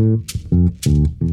Mm-hmm.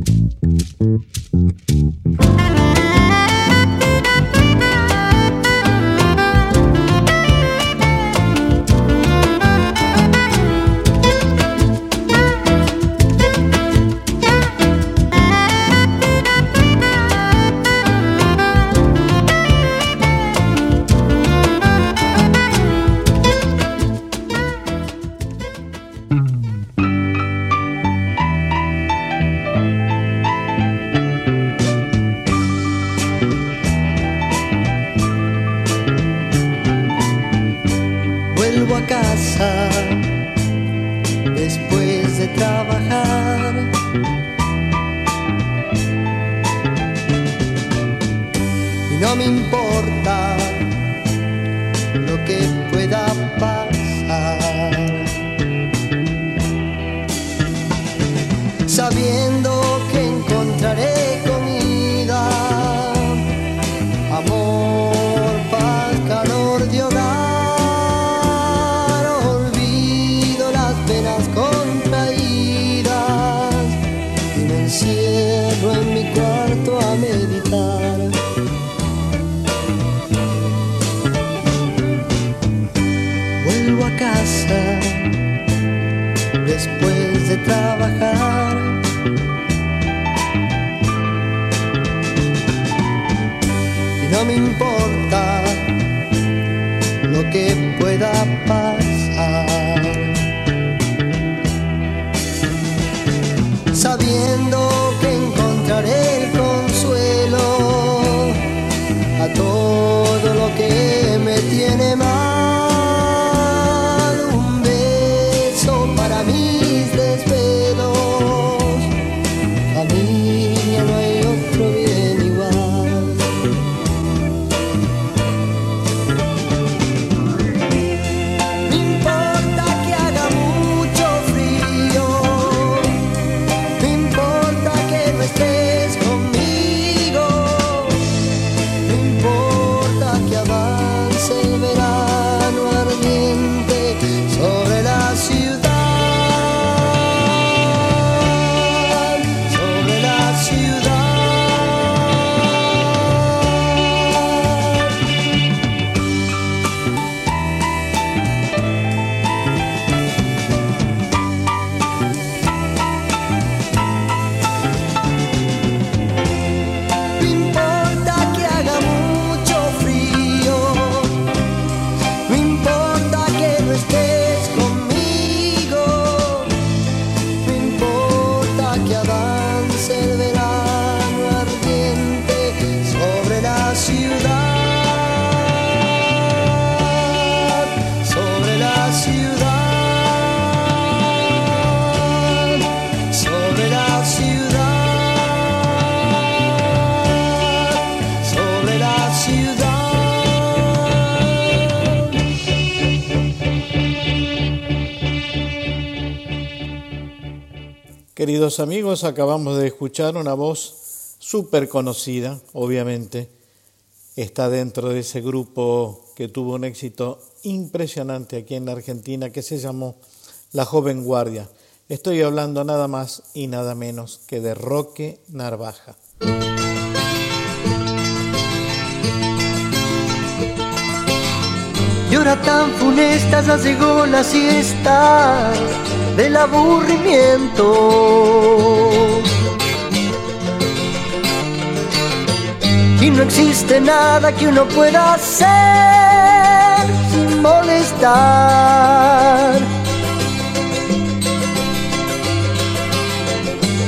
Amigos, acabamos de escuchar una voz súper conocida, obviamente. Está dentro de ese grupo que tuvo un éxito impresionante aquí en la Argentina que se llamó La Joven Guardia. Estoy hablando nada más y nada menos que de Roque Narvaja. Y hora tan funesta ya llegó la siesta del aburrimiento. Y no existe nada que uno pueda hacer sin molestar.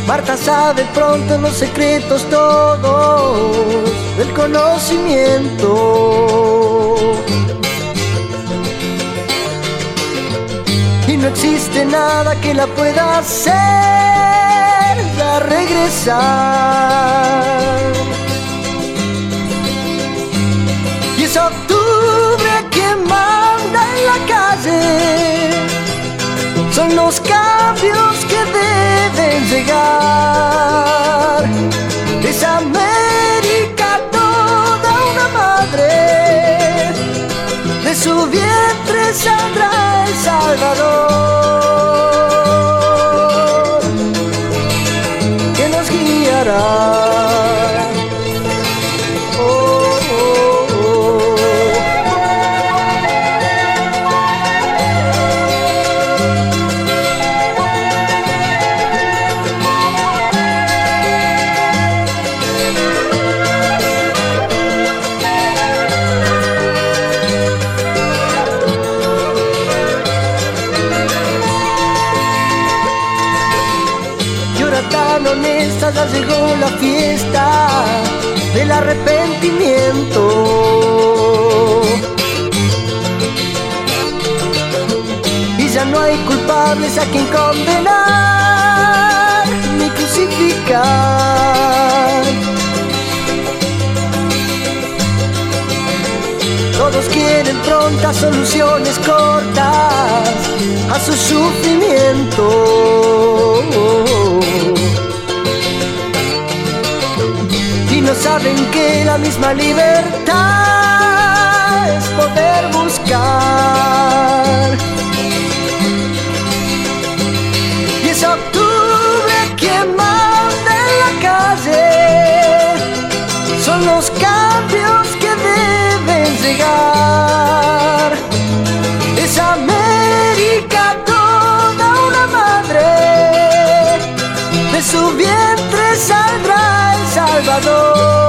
Marta sabe pronto los secretos todos del conocimiento. Existe nada que la pueda hacer regresar. Y es octubre quien manda en la calle, son los cambios que deben llegar. Es América toda una madre, de su vientre de Sandra El Salvador, que nos guiará. Llegó la fiesta del arrepentimiento. Y ya no hay culpables a quien condenar ni crucificar. Todos quieren prontas soluciones cortas a su sufrimiento. No saben que la misma libertad es poder buscar. Salvador.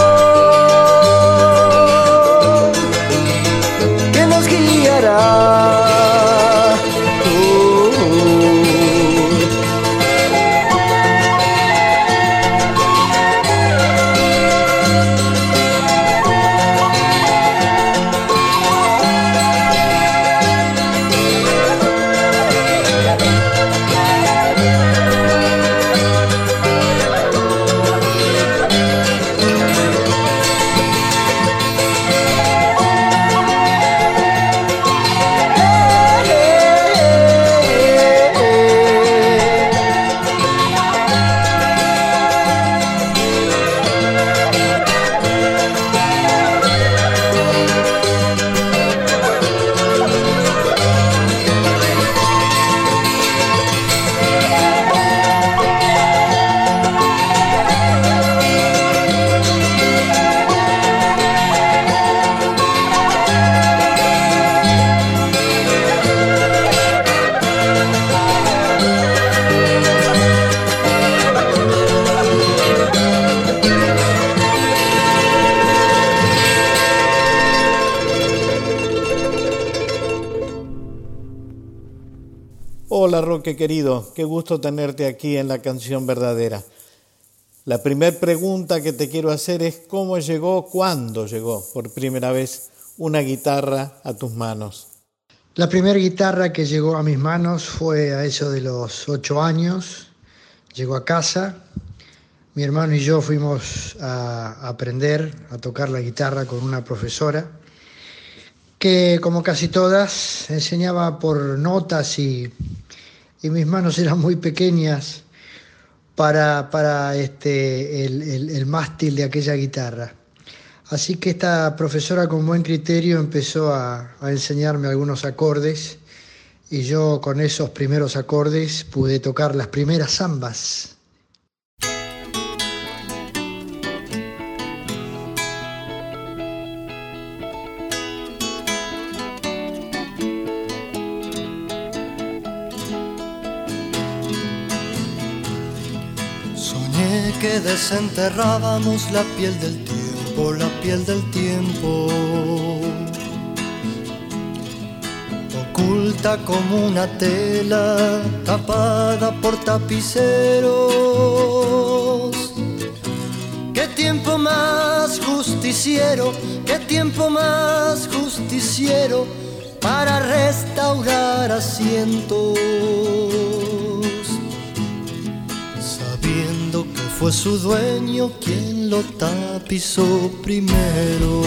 Querido, qué gusto tenerte aquí en la canción verdadera. La primera pregunta que te quiero hacer es cómo llegó, cuándo llegó por primera vez una guitarra a tus manos. La primera guitarra que llegó a mis manos fue a eso de los ocho años. Llegó a casa. Mi hermano y yo fuimos a aprender a tocar la guitarra con una profesora que, como casi todas, enseñaba por notas y, y mis manos eran muy pequeñas para, para este, el, el- mástil de aquella guitarra. Así que esta profesora con buen criterio empezó a, a enseñarme algunos acordes y yo con esos primeros acordes pude tocar las primeras zambas. Que desenterrábamos la piel del tiempo, la piel del tiempo. Oculta como una tela, tapada por tapiceros. Qué tiempo más justiciero, qué tiempo más justiciero para restaurar asientos su dueño quien lo tapizó primero.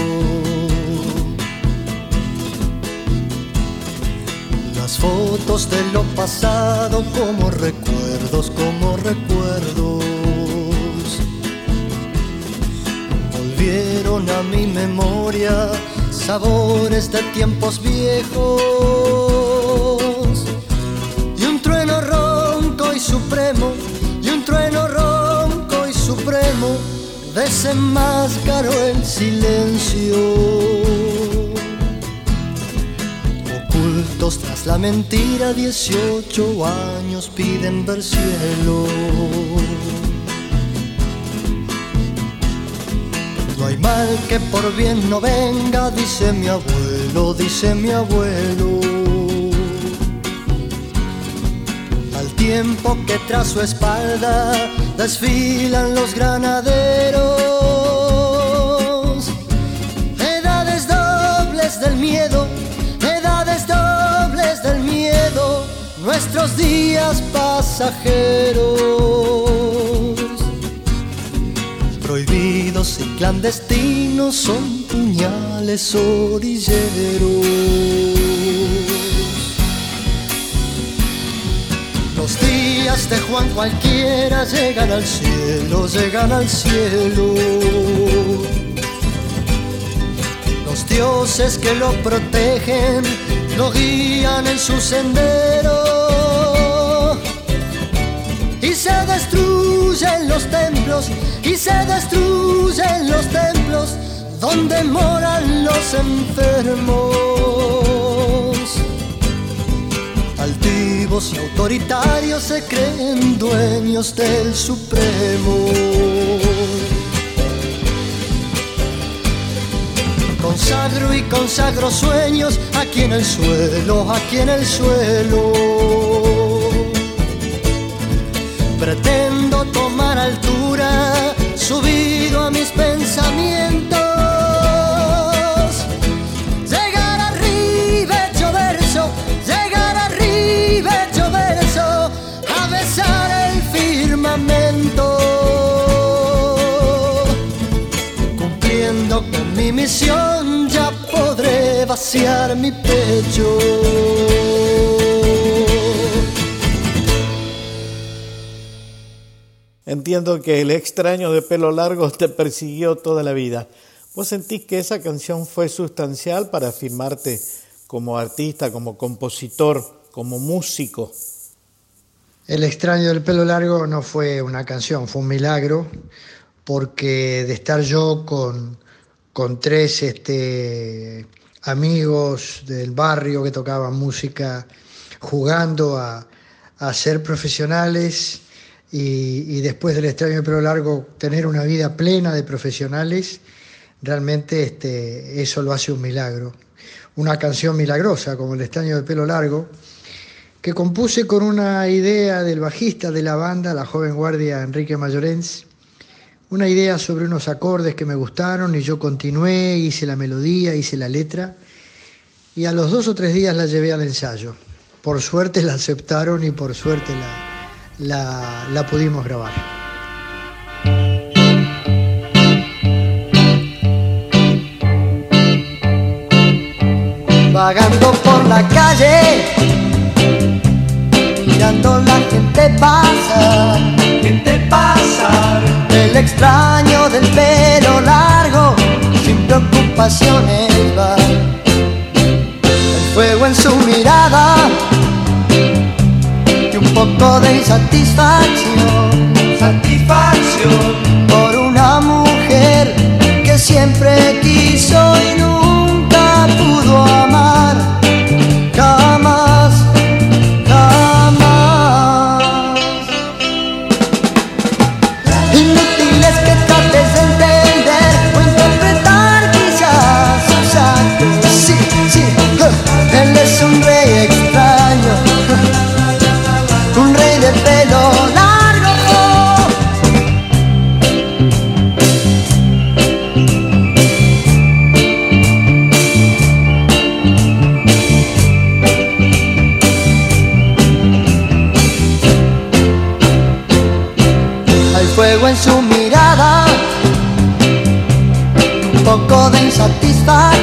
Las fotos de lo pasado como recuerdos, como recuerdos. Volvieron a mi memoria sabores de tiempos viejos y un trueno ronco y supremo, y un trueno ronco supremo desenmascaró el silencio. Ocultos tras la mentira, 18 años piden ver cielo. No hay mal que por bien no venga, dice mi abuelo, dice mi abuelo. Al tiempo que tras su espalda desfilan los granaderos. Edades dobles del miedo, edades dobles del miedo, nuestros días pasajeros. Prohibidos y clandestinos son puñales orilleros. De Juan cualquiera llegan al cielo, llegan al cielo. Los dioses que lo protegen lo guían en su sendero. Y se destruyen los templos, y se destruyen los templos donde moran los enfermos altivos y autoritarios se creen dueños del Supremo. Consagro y consagro sueños aquí en el suelo, aquí en el suelo. Pretendo tomar altura, subido a mis pensamientos mi misión ya podré vaciar mi pecho. Entiendo que el extraño de pelo largo te persiguió toda la vida. ¿Vos sentís que esa canción fue sustancial para afirmarte como artista, como compositor, como músico? El extraño del pelo largo no fue una canción, fue un milagro, porque de estar yo con, con tres este, amigos del barrio que tocaban música, jugando a, ser profesionales y, después del extraño de pelo largo tener una vida plena de profesionales, realmente este, eso lo hace un milagro. Una canción milagrosa como el extraño de pelo largo, que compuse con una idea del bajista de la banda, la joven guardia Enrique Mayorens, una idea sobre unos acordes que me gustaron y yo continué, hice la melodía, hice la letra y a los dos o tres días la llevé al ensayo. Por suerte la aceptaron y por suerte la, la, pudimos grabar. Vagando por la calle, mirando la gente pasar, gente pasar el extraño del pelo largo, sin preocupaciones va. El fuego en su mirada y un poco de insatisfacción. Satisfacción por una mujer que siempre quiso y nunca pudo amar. Por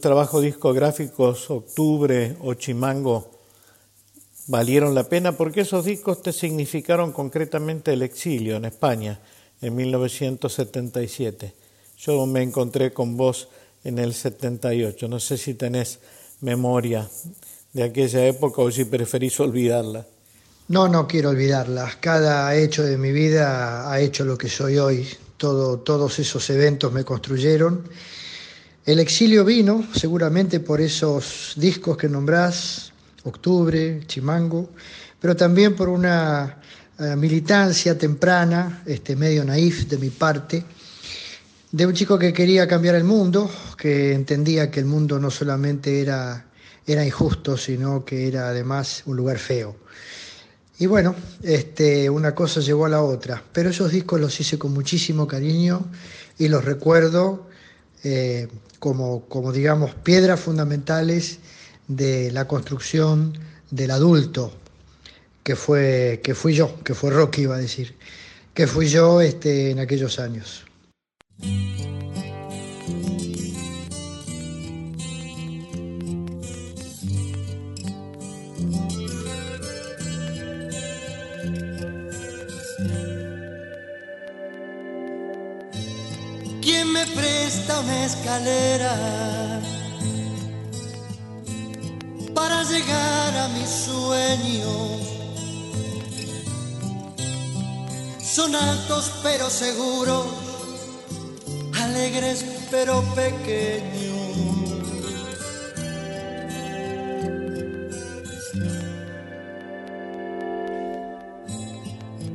trabajos discográficos, Octubre o Chimango, valieron la pena? Porque esos discos te significaron concretamente el exilio en España en 1977. Yo me encontré con vos en el 78. No sé si tenés memoria de aquella época o si preferís olvidarla. No, no quiero olvidarla. Cada hecho de mi vida ha hecho lo que soy hoy. Todo, todos esos eventos me construyeron. El exilio vino seguramente por esos discos que nombrás, Octubre, Chimango, pero también por una eh, militancia temprana, este, medio naif de mi parte, de un chico que quería cambiar el mundo, que entendía que el mundo no solamente era, era injusto, sino que era además un lugar feo. Y bueno, este, una cosa llegó a la otra, pero esos discos los hice con muchísimo cariño y los recuerdo eh, como, como, digamos, piedras fundamentales de la construcción del adulto, que fue que fui yo, que fue Rocky iba a decir, que fui yo este, en aquellos años. Una escalera para llegar a mis sueños? son altos pero seguros, alegres pero pequeños.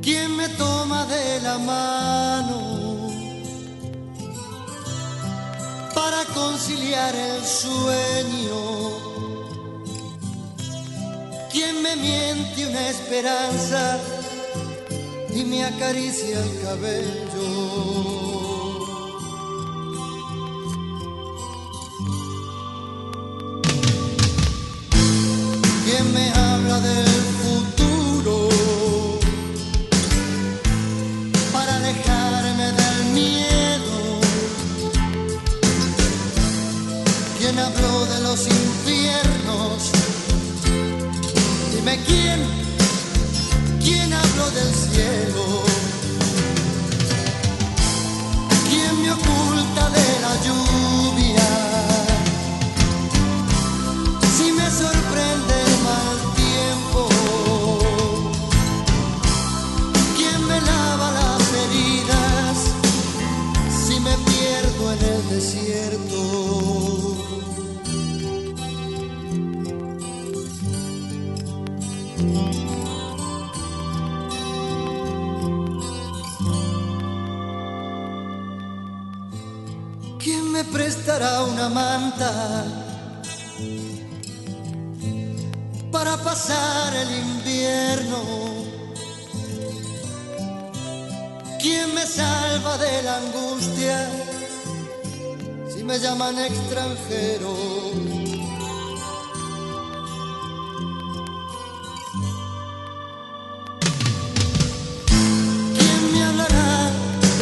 ¿Quién me toma de la mano para conciliar el sueño? ¿Quién me miente una esperanza? y me acaricia el cabello.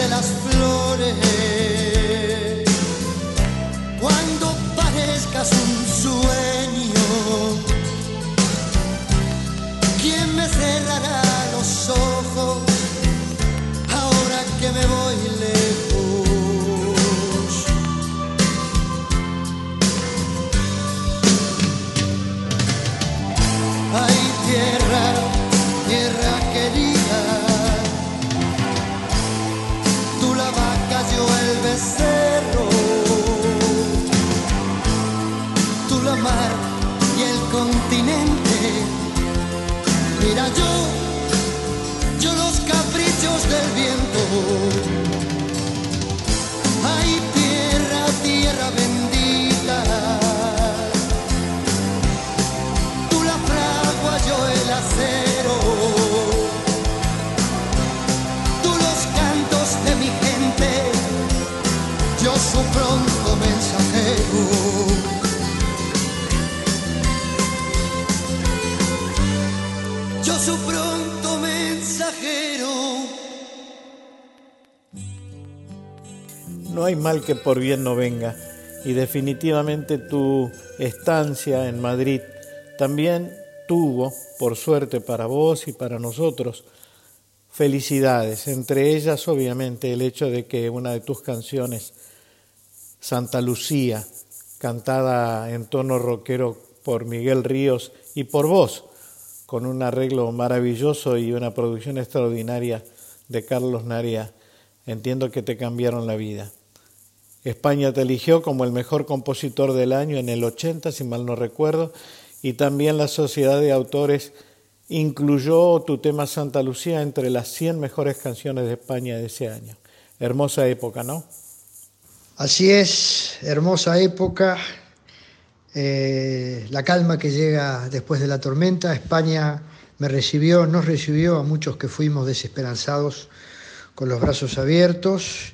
De las flores? un sueño. No hay mal que por bien no venga. Y definitivamente tu estancia en Madrid también tuvo, por suerte para vos y para nosotros, felicidades. Entre ellas, obviamente, el hecho de que una de tus canciones, Santa Lucía, cantada en tono rockero por Miguel Ríos y por vos, con un arreglo maravilloso y una producción extraordinaria de Carlos Naria, entiendo que te cambiaron la vida. España te eligió como el mejor compositor del año en el 80, si mal no recuerdo, y también la Sociedad de Autores incluyó tu tema Santa Lucía entre las 100 mejores canciones de España de ese año. Hermosa época, ¿no? Así es, hermosa época, eh, la calma que llega después de la tormenta. España me recibió, nos recibió a muchos que fuimos desesperanzados con los brazos abiertos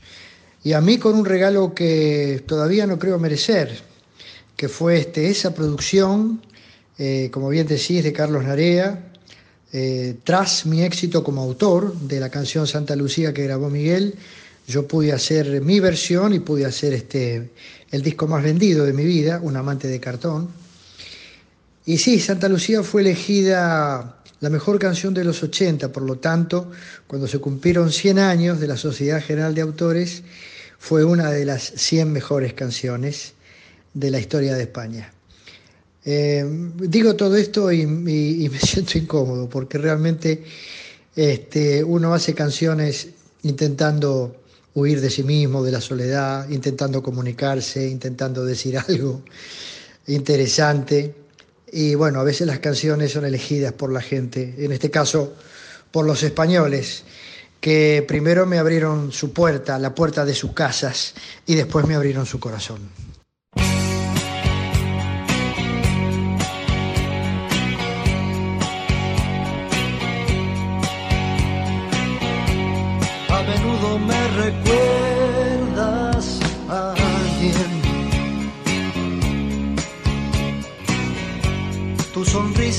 y a mí con un regalo que todavía no creo merecer, que fue este, esa producción, eh, como bien decís, de Carlos Narea, eh, tras mi éxito como autor de la canción Santa Lucía que grabó Miguel, yo pude hacer mi versión y pude hacer este, el disco más vendido de mi vida, Un amante de cartón. Y sí, Santa Lucía fue elegida la mejor canción de los 80, por lo tanto, cuando se cumplieron 100 años de la Sociedad General de Autores, fue una de las 100 mejores canciones de la historia de España. Eh, digo todo esto y, me siento incómodo porque realmente este, uno hace canciones intentando huir de sí mismo, de la soledad, intentando comunicarse, intentando decir algo interesante. Y bueno, a veces las canciones son elegidas por la gente, en este caso por los españoles, que primero me abrieron su puerta, la puerta de sus casas, y después me abrieron su corazón.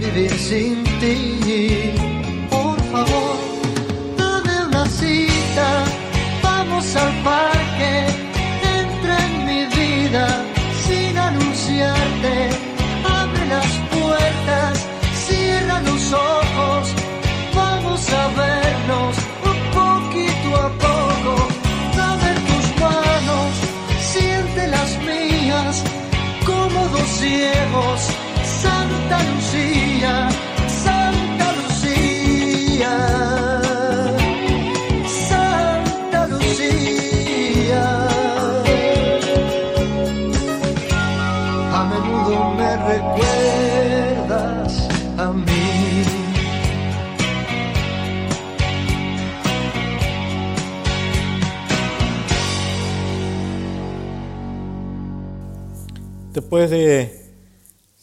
vivir sin ti. Por favor, dame una cita, vamos al parque, entra en mi vida sin anunciarte, abre las puertas, cierra los ojos, vamos a vernos un poquito a poco, dame tus manos, siente las mías, cómodos ciegos. Lucía, Santa Lucía, Santa Lucía. A menudo me recuerdas a mí. Después de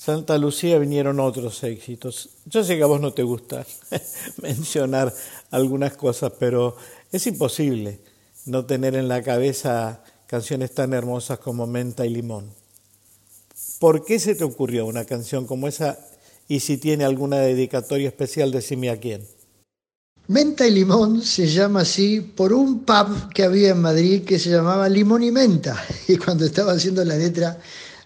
Santa Lucía vinieron otros éxitos. Yo sé que a vos no te gusta mencionar algunas cosas, pero es imposible no tener en la cabeza canciones tan hermosas como Menta y Limón. ¿Por qué se te ocurrió una canción como esa y si tiene alguna dedicatoria especial, decime a quién? Menta y Limón se llama así por un pub que había en Madrid que se llamaba Limón y Menta. Y cuando estaba haciendo la letra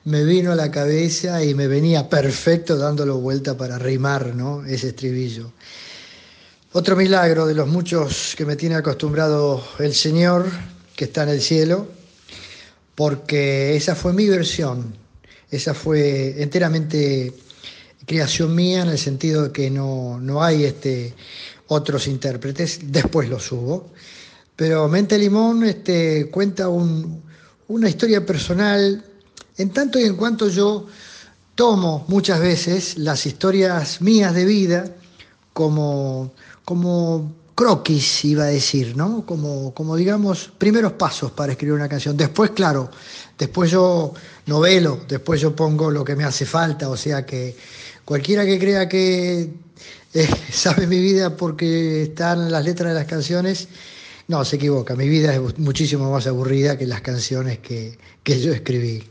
me vino a la cabeza y me venía perfecto dándolo vuelta para rimar ¿no? ese estribillo. Otro milagro de los muchos que me tiene acostumbrado el Señor, que está en el cielo, porque esa fue mi versión, esa fue enteramente creación mía en el sentido de que no, no hay este, otros intérpretes, después los hubo, pero Mente Limón este, cuenta un, una historia personal en tanto y en cuanto yo tomo muchas veces las historias mías de vida como, como croquis, iba a decir, ¿no? Como, como digamos, primeros pasos para escribir una canción. Después, claro, después yo novelo, después yo pongo lo que me hace falta, o sea que cualquiera que crea que eh, sabe mi vida porque están las letras de las canciones, no, se equivoca. Mi vida es muchísimo más aburrida que las canciones que, que yo escribí.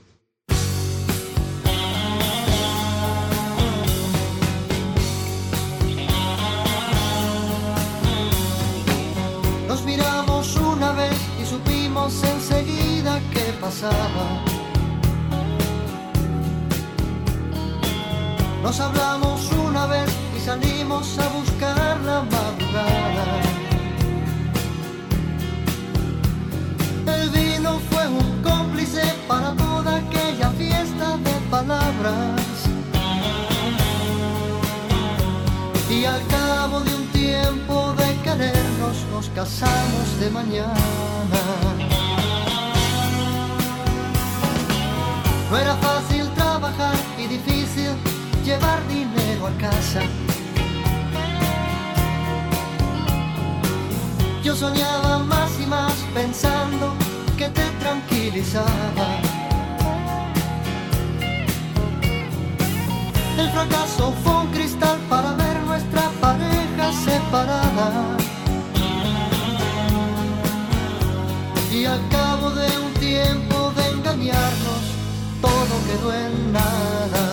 Y al cabo de un tiempo de querernos nos casamos de mañana. No era fácil trabajar y difícil llevar dinero a casa. Yo soñaba más y más pensando que te tranquilizaba. El fracaso fue un cristal para ver nuestra pareja separada. Y al cabo de un tiempo de engañarnos, todo quedó en nada.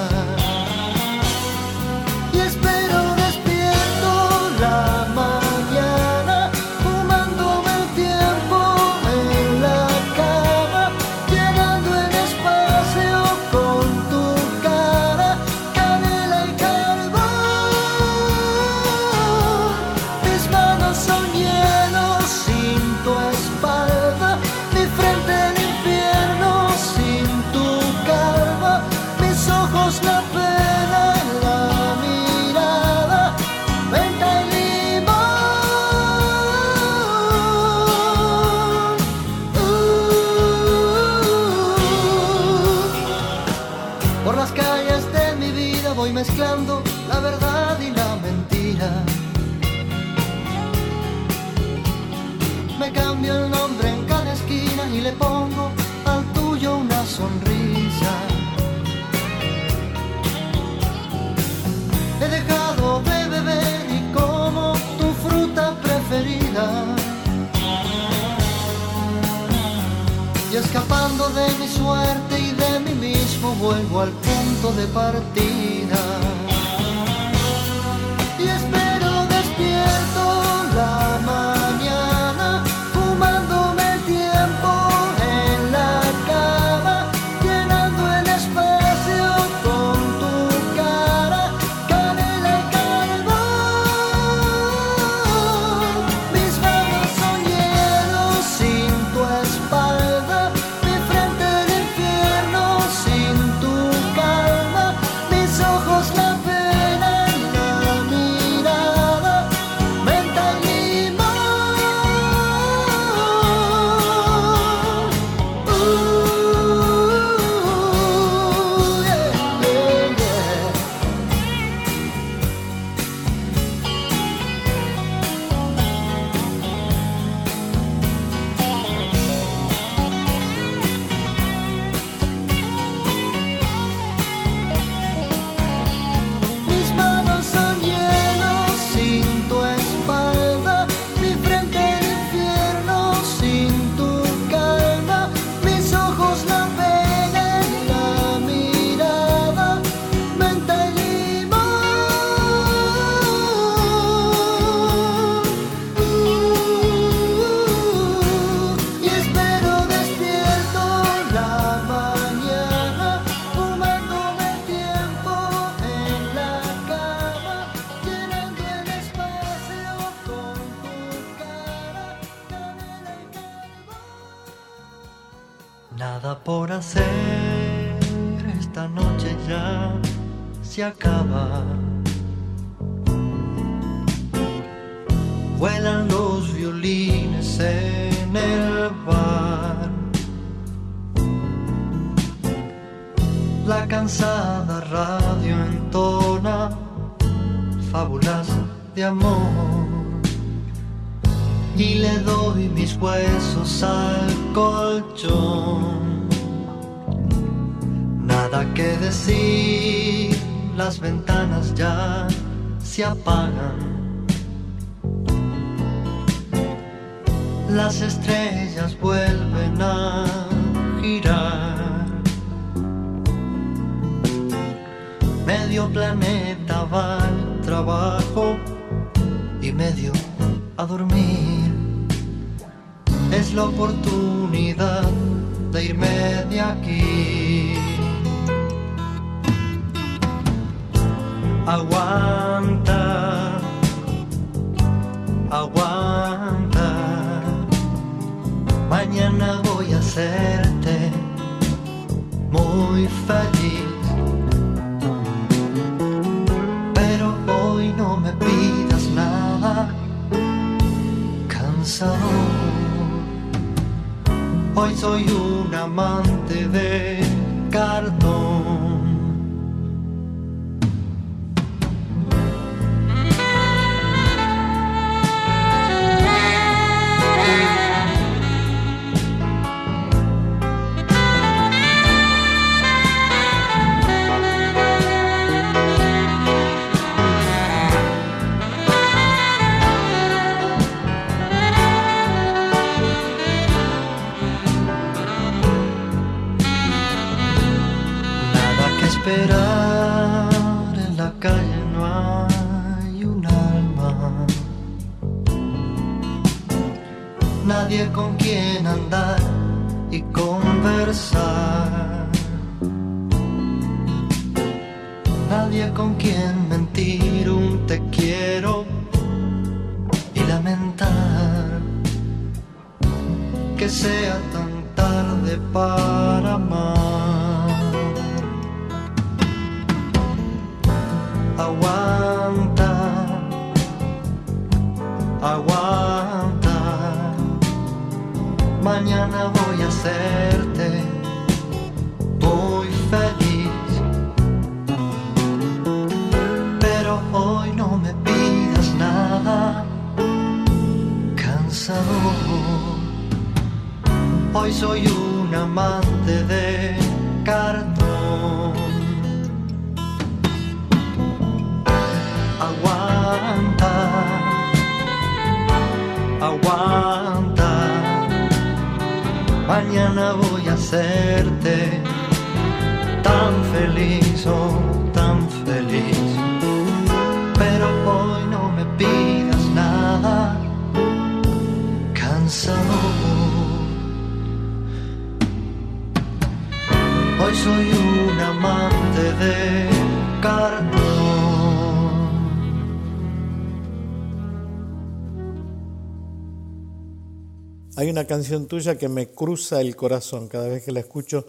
Vuelvo al punto de partida. Nada por hacer, esta noche ya se acaba. Vuelan los violines en el bar. La cansada radio entona fábulas de amor y le doy mis huesos al colchón. Nada que decir, las ventanas ya se apagan. Las estrellas vuelven a girar. Medio planeta va al trabajo y medio a dormir. Es la oportunidad de irme de aquí. Aguanta, aguanta. Mañana voy a hacerte muy feliz. Hoy soy un amante de cartón. Hoy soy un amante Hay una canción tuya que me cruza el corazón cada vez que la escucho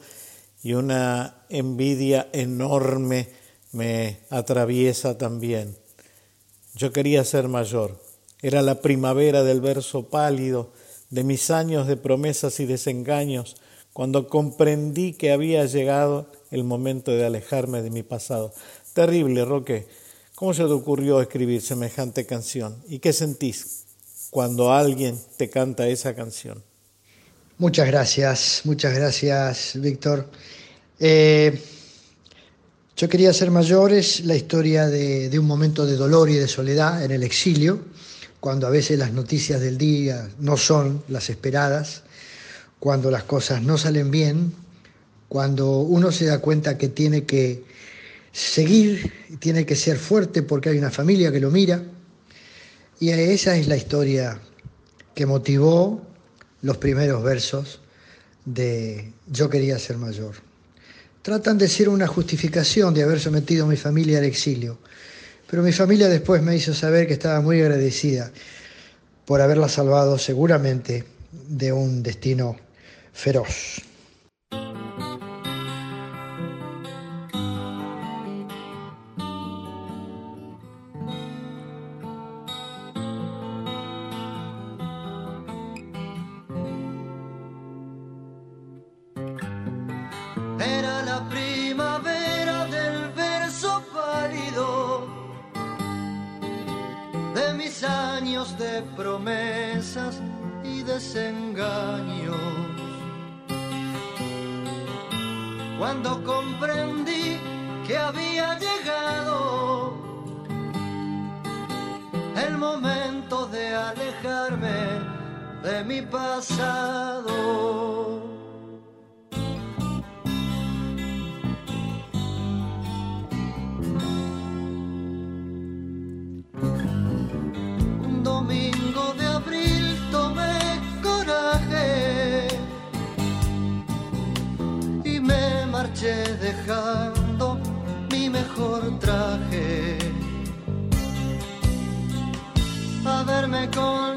y una envidia enorme me atraviesa también. Yo quería ser mayor. Era la primavera del verso pálido de mis años de promesas y desengaños cuando comprendí que había llegado el momento de alejarme de mi pasado. Terrible, Roque. ¿Cómo se te ocurrió escribir semejante canción? ¿Y qué sentís? cuando alguien te canta esa canción. Muchas gracias, muchas gracias, Víctor. Eh, yo quería ser mayor es la historia de, un momento de dolor y de soledad en el exilio, cuando a veces las noticias del día no son las esperadas, cuando las cosas no salen bien, cuando uno se da cuenta que tiene que seguir, tiene que ser fuerte porque hay una familia que lo mira, y esa es la historia que motivó los primeros versos de Yo quería ser mayor. Tratan de ser una justificación de haber sometido a mi familia al exilio, pero mi familia después me hizo saber que estaba muy agradecida por haberla salvado seguramente de un destino feroz. De promesas y desengaños. Cuando comprendí que había llegado el momento de alejarme de mi pasado. gone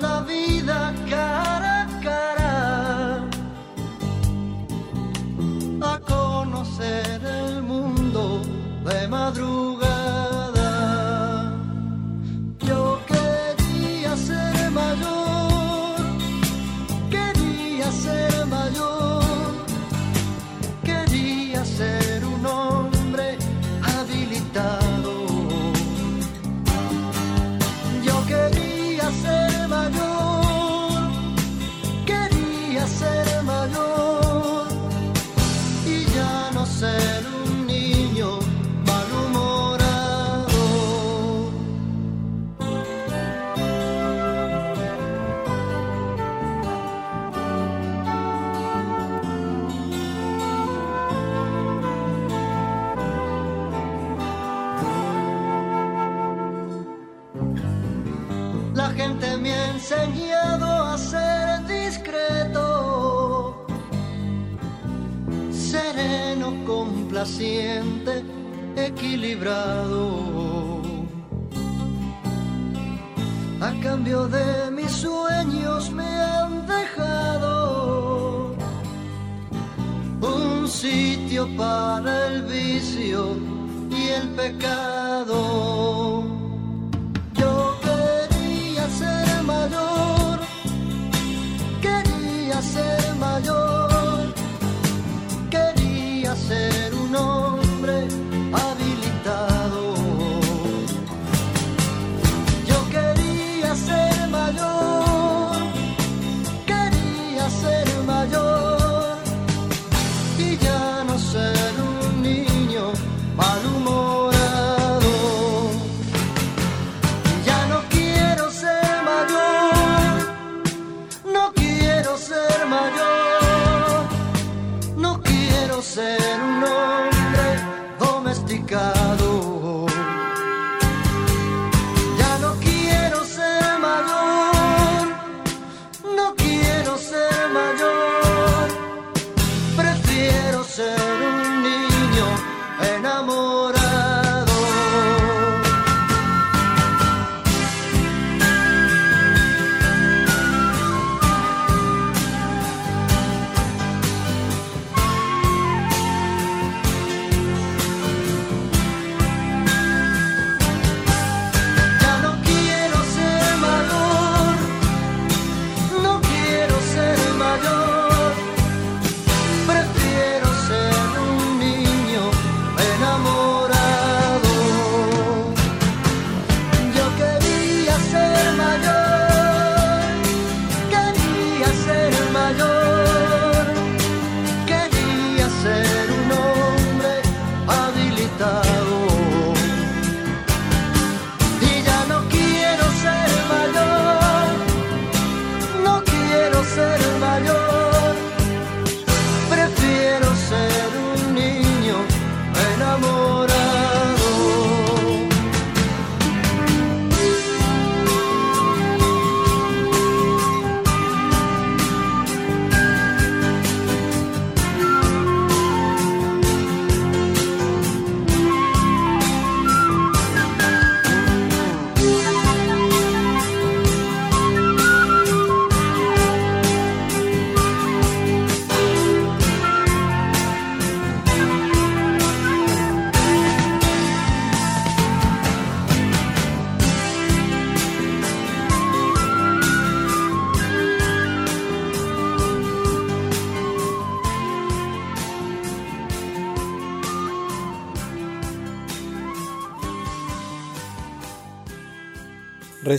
siente equilibrado. A cambio de mis sueños me han dejado un sitio para el vicio y el pecado.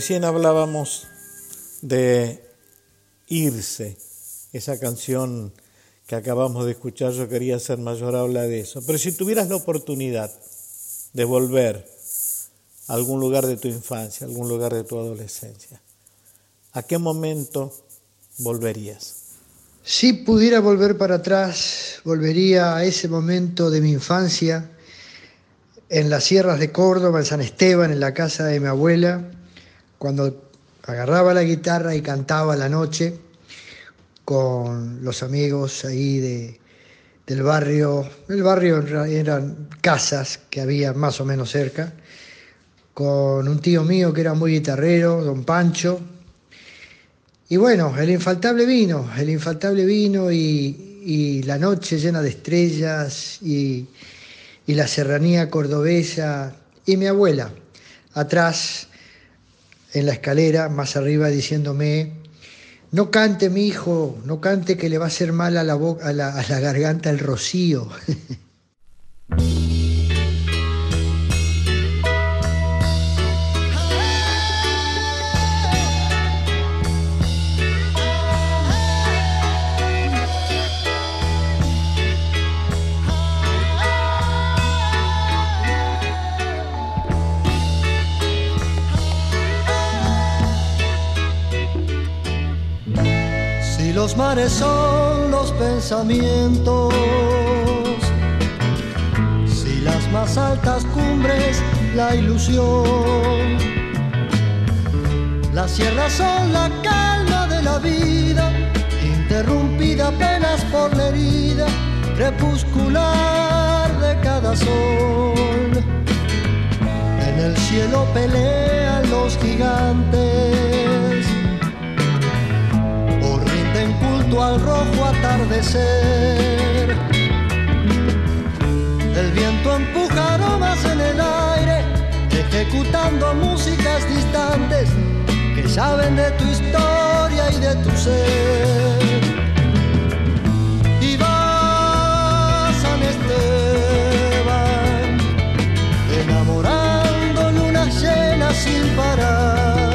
Recién hablábamos de irse, esa canción que acabamos de escuchar, yo quería ser mayor, habla de eso. Pero si tuvieras la oportunidad de volver a algún lugar de tu infancia, algún lugar de tu adolescencia, ¿a qué momento volverías? Si pudiera volver para atrás, volvería a ese momento de mi infancia en las sierras de Córdoba, en San Esteban, en la casa de mi abuela, cuando agarraba la guitarra y cantaba la noche con los amigos ahí de, del barrio, el barrio eran casas que había más o menos cerca, con un tío mío que era muy guitarrero, don Pancho, y bueno, el infaltable vino, el infaltable vino y, la noche llena de estrellas y la serranía cordobesa y mi abuela atrás en la escalera, más arriba, diciéndome, no cante mi hijo, no cante que le va a hacer mal a la, boca, a la, a la garganta el rocío. los mares son los pensamientos, si las más altas cumbres la ilusión, las sierras son la calma de la vida, interrumpida apenas por la herida crepuscular de cada sol. En el cielo pelean los gigantes al rojo atardecer. El viento empuja aromas en el aire, ejecutando músicas distantes que saben de tu historia y de tu ser. Y vas a Esteban, enamorando luna llena sin parar.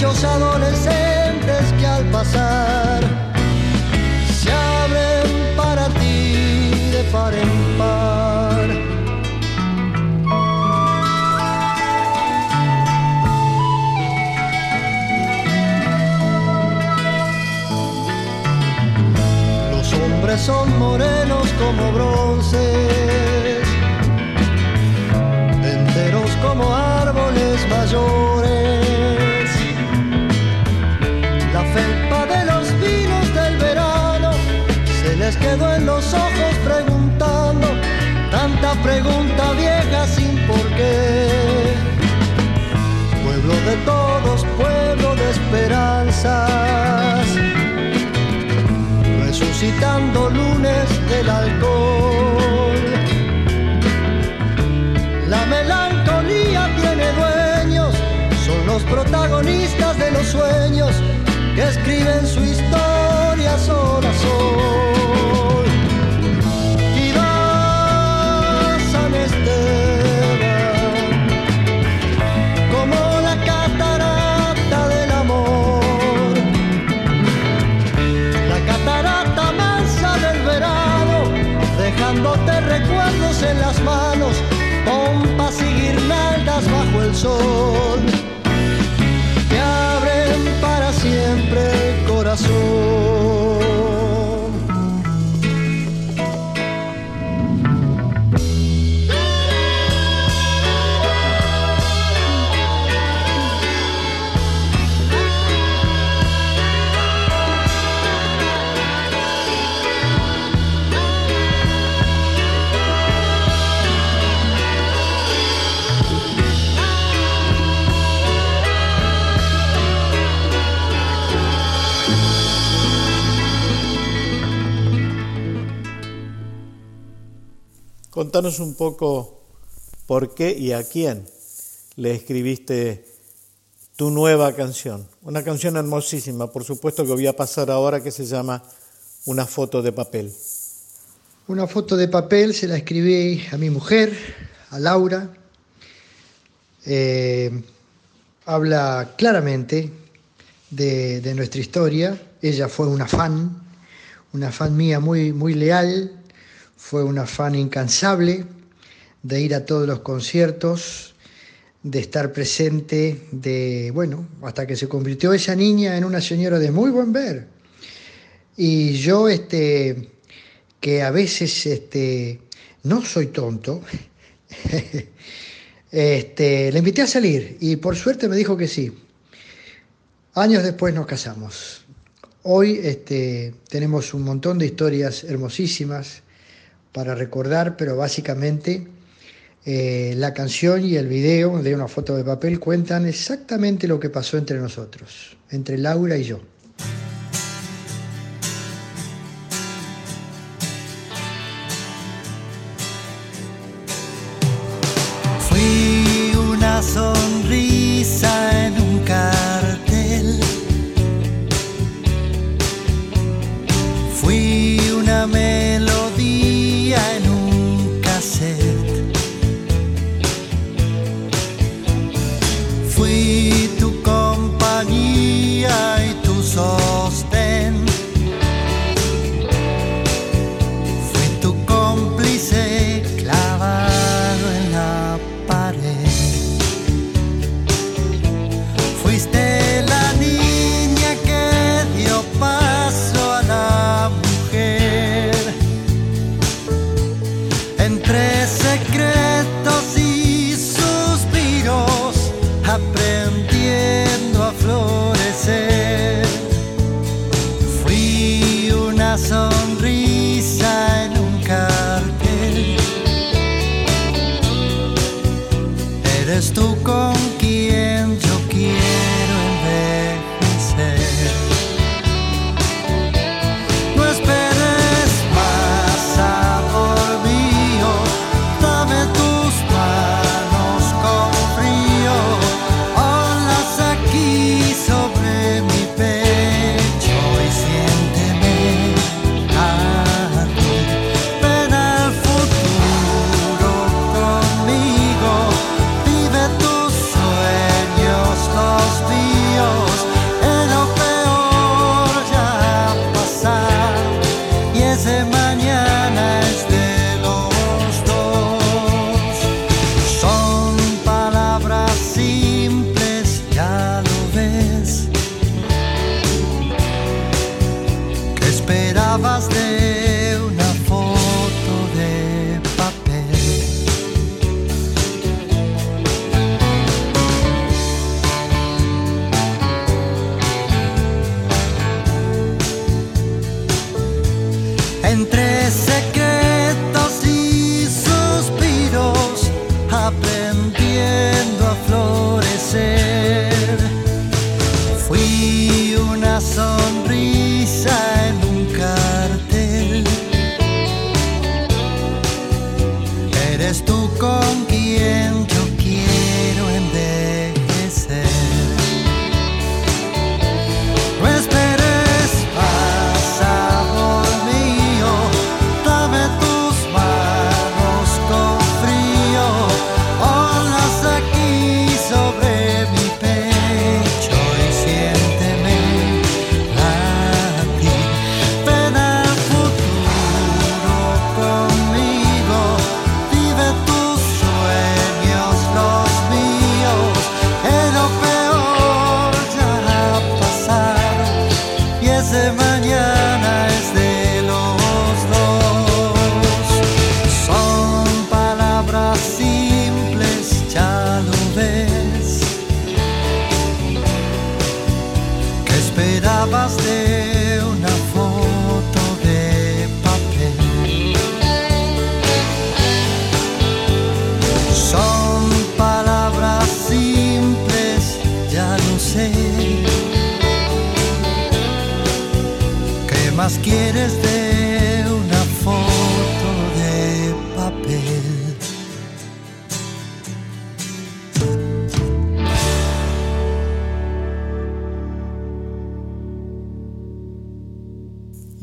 Pechos adolescentes que al pasar se abren para ti de par en par. Los hombres son morenos como bronce como árboles mayores. Quedó en los ojos preguntando tanta pregunta vieja sin por qué. Pueblo de todos, pueblo de esperanzas, resucitando lunes del alcohol. La los protagonistas de los sueños que escriben su historia sol a sol. Contanos un poco por qué y a quién le escribiste tu nueva canción. Una canción hermosísima, por supuesto que voy a pasar ahora, que se llama Una foto de papel. Una foto de papel se la escribí a mi mujer, a Laura. Eh, habla claramente de, de, nuestra historia. Ella fue una fan, una fan mía muy, muy leal, fue una fan incansable de ir a todos los conciertos, de estar presente, de, bueno, hasta que se convirtió esa niña en una señora de muy buen ver. Y yo, este, que a veces este, no soy tonto, este, le invité a salir y por suerte me dijo que sí. Años después nos casamos. Hoy este, tenemos un montón de historias hermosísimas para recordar, pero básicamente eh, la canción y el video de una foto de papel cuentan exactamente lo que pasó entre nosotros, entre Laura y yo. sonrisa en un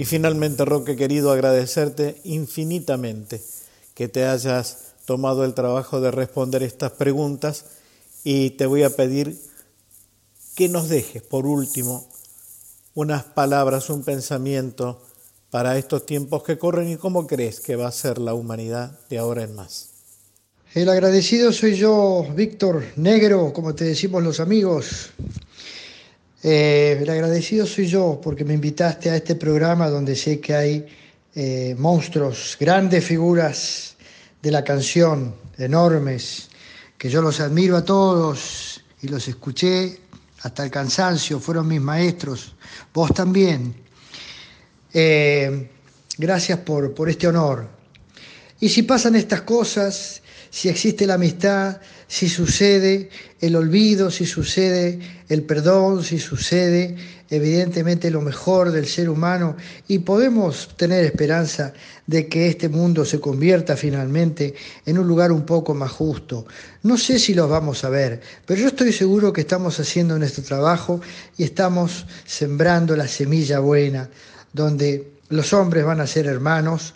finalmente, Roque, querido, agradecerte infinitamente que te hayas tomado el trabajo de responder estas preguntas y te voy a pedir que nos dejes, por último, unas palabras, un pensamiento para estos tiempos que corren y cómo crees que va a ser la humanidad de ahora en más. El agradecido soy yo, Víctor Negro, como te decimos los amigos. Eh, el agradecido soy yo porque me invitaste a este programa donde sé que hay eh, monstruos, grandes figuras de la canción, enormes, que yo los admiro a todos y los escuché hasta el cansancio, fueron mis maestros, vos también. Eh, gracias por, por este honor. Y si pasan estas cosas, si existe la amistad, si sucede el olvido, si sucede el perdón, si sucede evidentemente lo mejor del ser humano y podemos tener esperanza de que este mundo se convierta finalmente en un lugar un poco más justo. No sé si los vamos a ver, pero yo estoy seguro que estamos haciendo nuestro trabajo y estamos sembrando la semilla buena, donde los hombres van a ser hermanos,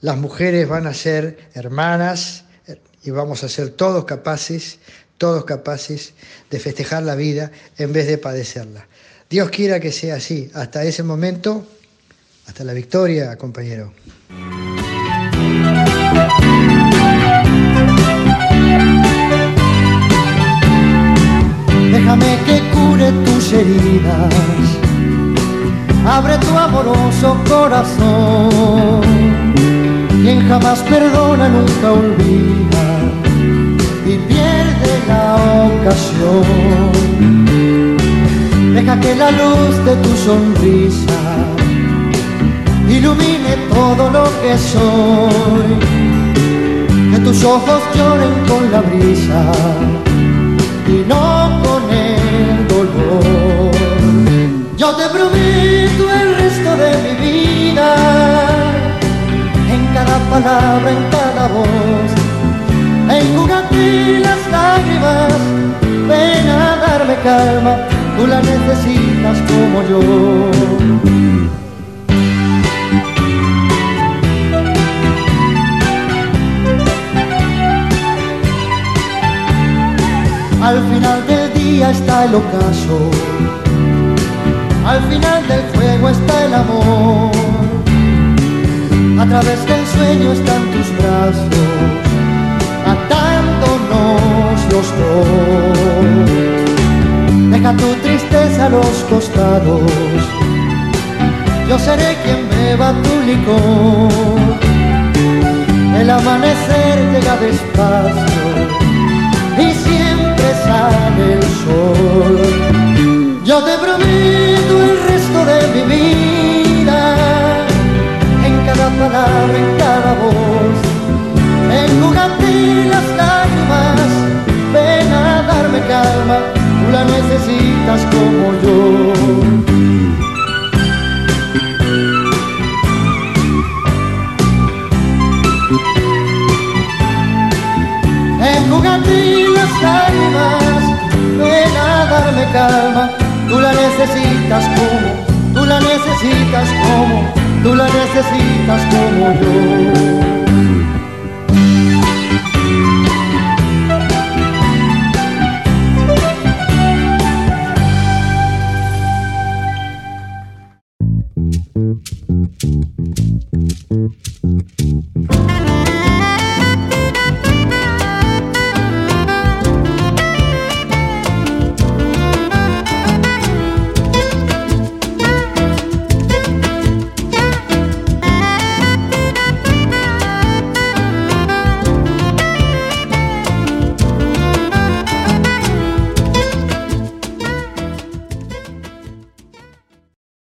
las mujeres van a ser hermanas, y vamos a ser todos capaces, todos capaces de festejar la vida en vez de padecerla. Dios quiera que sea así. Hasta ese momento, hasta la victoria, compañero. Déjame que cure tus heridas, abre tu amoroso corazón. Quien jamás perdona nunca olvida y pierde la ocasión. Deja que la luz de tu sonrisa ilumine todo lo que soy. Que tus ojos lloren con la brisa y no con el dolor. Yo te prometo el resto de mi vida, cada palabra, en cada voz enjúgate las lágrimas, ven a darme calma, tú la necesitas como yo. Al final del día está el ocaso, al final del fuego está el amor, a través del sueño están tus brazos atándonos los dos. Deja tu tristeza a los costados, yo seré quien beba tu licor. El amanecer llega despacio y siempre sale el sol. Yo te prometo el resto de mi vida, voz enjugate las lágrimas, ven a darme calma, tú la necesitas como yo. Enjugate las lágrimas, ven a darme calma, tú la necesitas como, tú la necesitas como, tú la necesitas como yo.